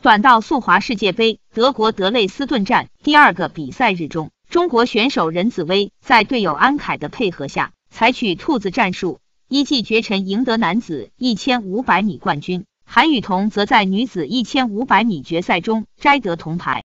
短道速滑世界杯德国德累斯顿站第二个比赛日中中国选手任子威在队友安凯的配合下采取兔子战术一骑绝尘赢得男子一千五百米冠军。韩雨桐则在女子一千五百米决赛中摘得铜牌。